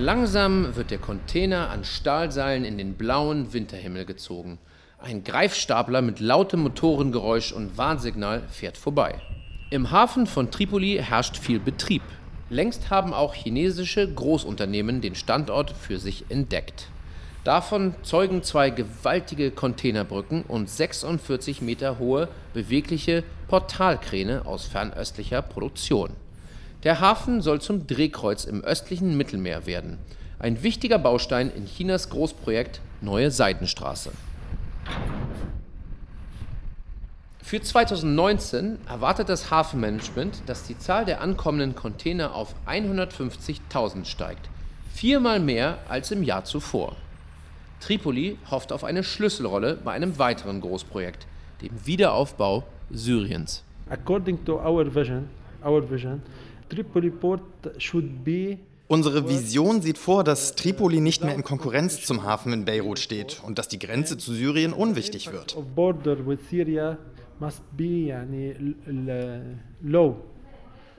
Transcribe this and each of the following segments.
Langsam wird der Container an Stahlseilen in den blauen Winterhimmel gezogen. Ein Greifstapler mit lautem Motorengeräusch und Warnsignal fährt vorbei. Im Hafen von Tripoli herrscht viel Betrieb. Längst haben auch chinesische Großunternehmen den Standort für sich entdeckt. Davon zeugen zwei gewaltige Containerbrücken und 46 Meter hohe bewegliche Portalkräne aus fernöstlicher Produktion. Der Hafen soll zum Drehkreuz im östlichen Mittelmeer werden. Ein wichtiger Baustein in Chinas Großprojekt Neue Seidenstraße. Für 2019 erwartet das Hafenmanagement, dass die Zahl der ankommenden Container auf 150.000 steigt. Viermal mehr als im Jahr zuvor. Tripoli hofft auf eine Schlüsselrolle bei einem weiteren Großprojekt, dem Wiederaufbau Syriens. According to our vision, our vision, Tripoli port should be Unsere Vision sieht vor, dass Tripoli nicht mehr in Konkurrenz zum Hafen in Beirut steht und dass die Grenze zu Syrien unwichtig wird.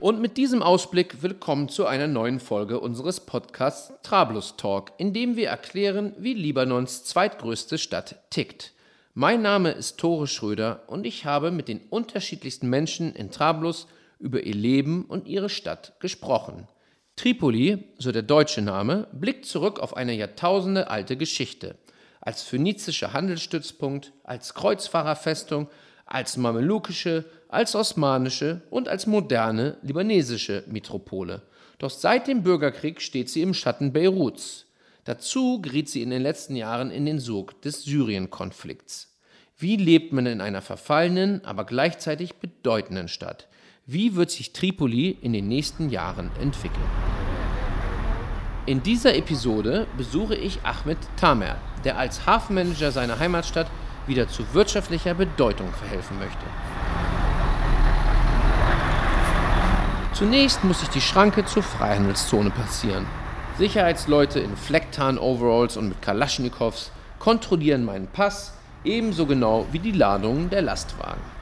Und mit diesem Ausblick willkommen zu einer neuen Folge unseres Podcasts Trablus Talk, in dem wir erklären, wie Libanons zweitgrößte Stadt tickt. Mein Name ist Tore Schröder und ich habe mit den unterschiedlichsten Menschen in Trablus über ihr Leben und ihre Stadt gesprochen. Tripoli, so der deutsche Name, blickt zurück auf eine Jahrtausende alte Geschichte. Als phönizischer Handelsstützpunkt, als Kreuzfahrerfestung, als mamelukische, als osmanische und als moderne libanesische Metropole. Doch seit dem Bürgerkrieg steht sie im Schatten Beiruts. Dazu geriet sie in den letzten Jahren in den Sog des Syrien-Konflikts. Wie lebt man in einer verfallenen, aber gleichzeitig bedeutenden Stadt? Wie wird sich Tripoli in den nächsten Jahren entwickeln? In dieser Episode besuche ich Ahmed Tamer, der als Hafenmanager seiner Heimatstadt wieder zu wirtschaftlicher Bedeutung verhelfen möchte. Zunächst muss ich die Schranke zur Freihandelszone passieren. Sicherheitsleute in Flecktarn-Overalls und mit Kalaschnikows kontrollieren meinen Pass ebenso genau wie die Ladungen der Lastwagen.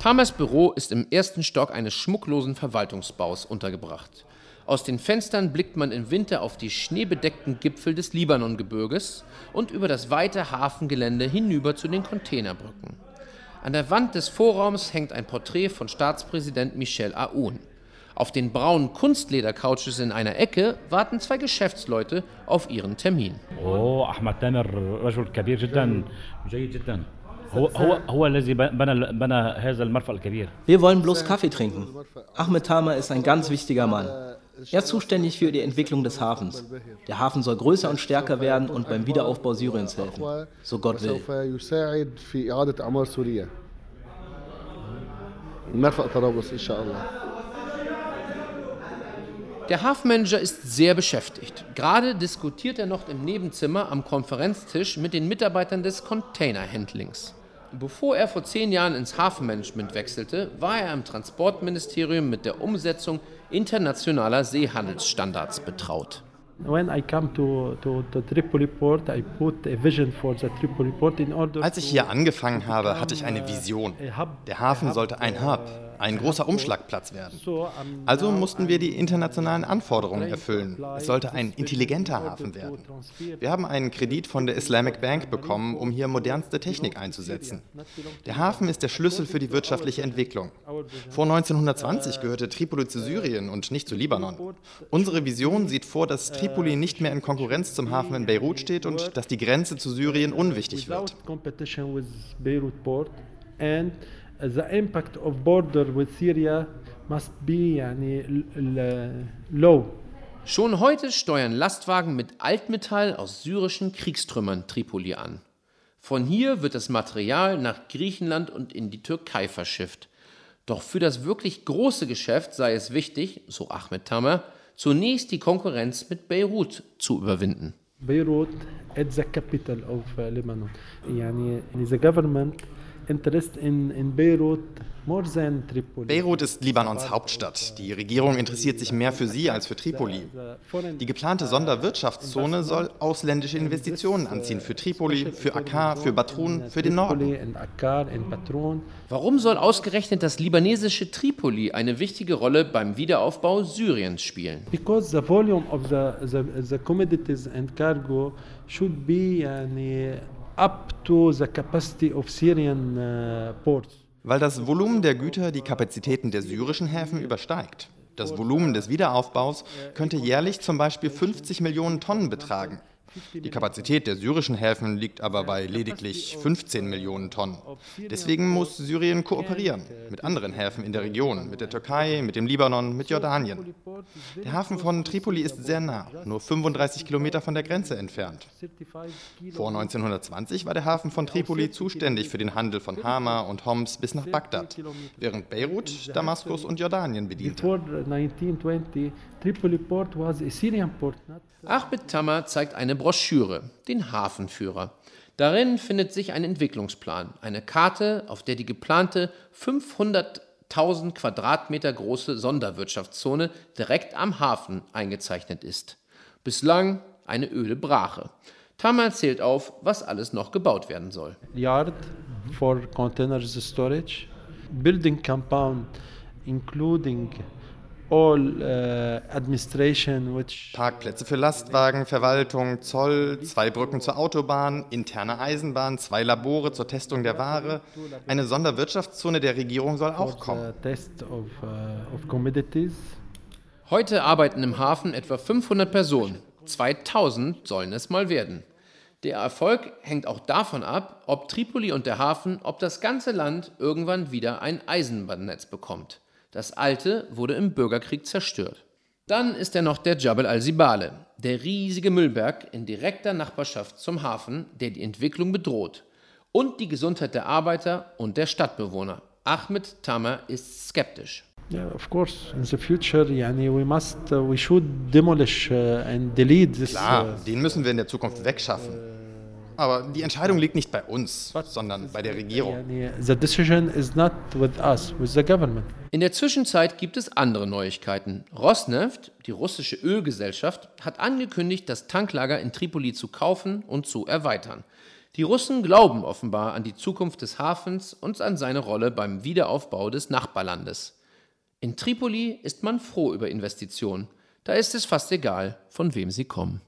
Tamers Büro ist im ersten Stock eines schmucklosen Verwaltungsbaus untergebracht. Aus den Fenstern blickt man im Winter auf die schneebedeckten Gipfel des Libanongebirges und über das weite Hafengelände hinüber zu den Containerbrücken. An der Wand des Vorraums hängt ein Porträt von Staatspräsident Michel Aoun. Auf den braunen Kunstledercouches in einer Ecke warten zwei Geschäftsleute auf ihren Termin. Oh, Ahmad Tamer, رجل كبير جدا جيد جدا. wir wollen bloß Kaffee trinken. Ahmed Tama ist ein ganz wichtiger Mann. Er ist zuständig für die Entwicklung des Hafens. Der Hafen soll größer und stärker werden und beim Wiederaufbau Syriens helfen, so Gott will. Der Hafenmanager ist sehr beschäftigt. Gerade diskutiert er noch im Nebenzimmer am Konferenztisch mit den Mitarbeitern des Containerhandlings. Bevor er vor zehn Jahren ins Hafenmanagement wechselte, war er im Transportministerium mit der Umsetzung internationaler Seehandelsstandards betraut. Als ich hier angefangen habe, hatte ich eine Vision. Der Hafen sollte ein Hub, ein großer Umschlagplatz werden. Also mussten wir die internationalen Anforderungen erfüllen. Es sollte ein intelligenter Hafen werden. Wir haben einen Kredit von der Islamic Bank bekommen, um hier modernste Technik einzusetzen. Der Hafen ist der Schlüssel für die wirtschaftliche Entwicklung. Vor 1920 gehörte Tripoli zu Syrien und nicht zu Libanon. Unsere Vision sieht vor, dass Tripoli nicht mehr in Konkurrenz zum Hafen in Beirut steht und dass die Grenze zu Syrien unwichtig wird the impact of border with Syria must be يعني low. Schon heute steuern Lastwagen mit Altmetall aus syrischen Kriegstrümmern Tripoli an. Von hier wird das Material nach Griechenland und in die Türkei verschifft. Doch für das wirklich große Geschäft sei es wichtig, so Ahmed Tamer, zunächst die Konkurrenz mit Beirut zu überwinden. Beirut is the capital of Lebanon. يعني the government interest in, in Beirut Beirut ist Libanons Hauptstadt. Die Regierung interessiert sich mehr für sie als für Tripoli. Die geplante Sonderwirtschaftszone soll ausländische Investitionen anziehen für Tripoli, für Akkar, für Batroun, für den Norden. Warum soll ausgerechnet das libanesische Tripoli eine wichtige Rolle beim Wiederaufbau Syriens spielen? Because the volume of the, the, the commodities and cargo should be up to the capacity of Syrian uh, ports weil das Volumen der Güter die Kapazitäten der syrischen Häfen übersteigt. Das Volumen des Wiederaufbaus könnte jährlich zum Beispiel 50 Millionen Tonnen betragen. Die Kapazität der syrischen Häfen liegt aber bei lediglich 15 Millionen Tonnen. Deswegen muss Syrien kooperieren mit anderen Häfen in der Region, mit der Türkei, mit dem Libanon, mit Jordanien. Der Hafen von Tripoli ist sehr nah, nur 35 Kilometer von der Grenze entfernt. Vor 1920 war der Hafen von Tripoli zuständig für den Handel von Hama und Homs bis nach Bagdad, während Beirut Damaskus und Jordanien bediente. Ahmed Tamar zeigt eine Broschüre, den Hafenführer. Darin findet sich ein Entwicklungsplan, eine Karte, auf der die geplante 500.000 Quadratmeter große Sonderwirtschaftszone direkt am Hafen eingezeichnet ist. Bislang eine öde Brache. Tamar zählt auf, was alles noch gebaut werden soll. Yard for containers storage, building compound including Parkplätze für Lastwagen, Verwaltung, Zoll, zwei Brücken zur Autobahn, interne Eisenbahn, zwei Labore zur Testung der Ware. Eine Sonderwirtschaftszone der Regierung soll auch kommen. Uh, Heute arbeiten im Hafen etwa 500 Personen. 2000 sollen es mal werden. Der Erfolg hängt auch davon ab, ob Tripoli und der Hafen, ob das ganze Land irgendwann wieder ein Eisenbahnnetz bekommt. Das alte wurde im Bürgerkrieg zerstört. Dann ist er noch der Jabal al-Sibale, der riesige Müllberg in direkter Nachbarschaft zum Hafen, der die Entwicklung bedroht. Und die Gesundheit der Arbeiter und der Stadtbewohner. Ahmed Tamer ist skeptisch. Yeah, of course. In the future, yani, we must, uh, we should demolish uh, and delete this. Klar, uh, den müssen wir in der Zukunft wegschaffen. Aber die Entscheidung liegt nicht bei uns, sondern bei der Regierung. The decision is not with us, with the government. In der Zwischenzeit gibt es andere Neuigkeiten. Rosneft, die russische Ölgesellschaft, hat angekündigt, das Tanklager in Tripoli zu kaufen und zu erweitern. Die Russen glauben offenbar an die Zukunft des Hafens und an seine Rolle beim Wiederaufbau des Nachbarlandes. In Tripoli ist man froh über Investitionen. Da ist es fast egal, von wem sie kommen.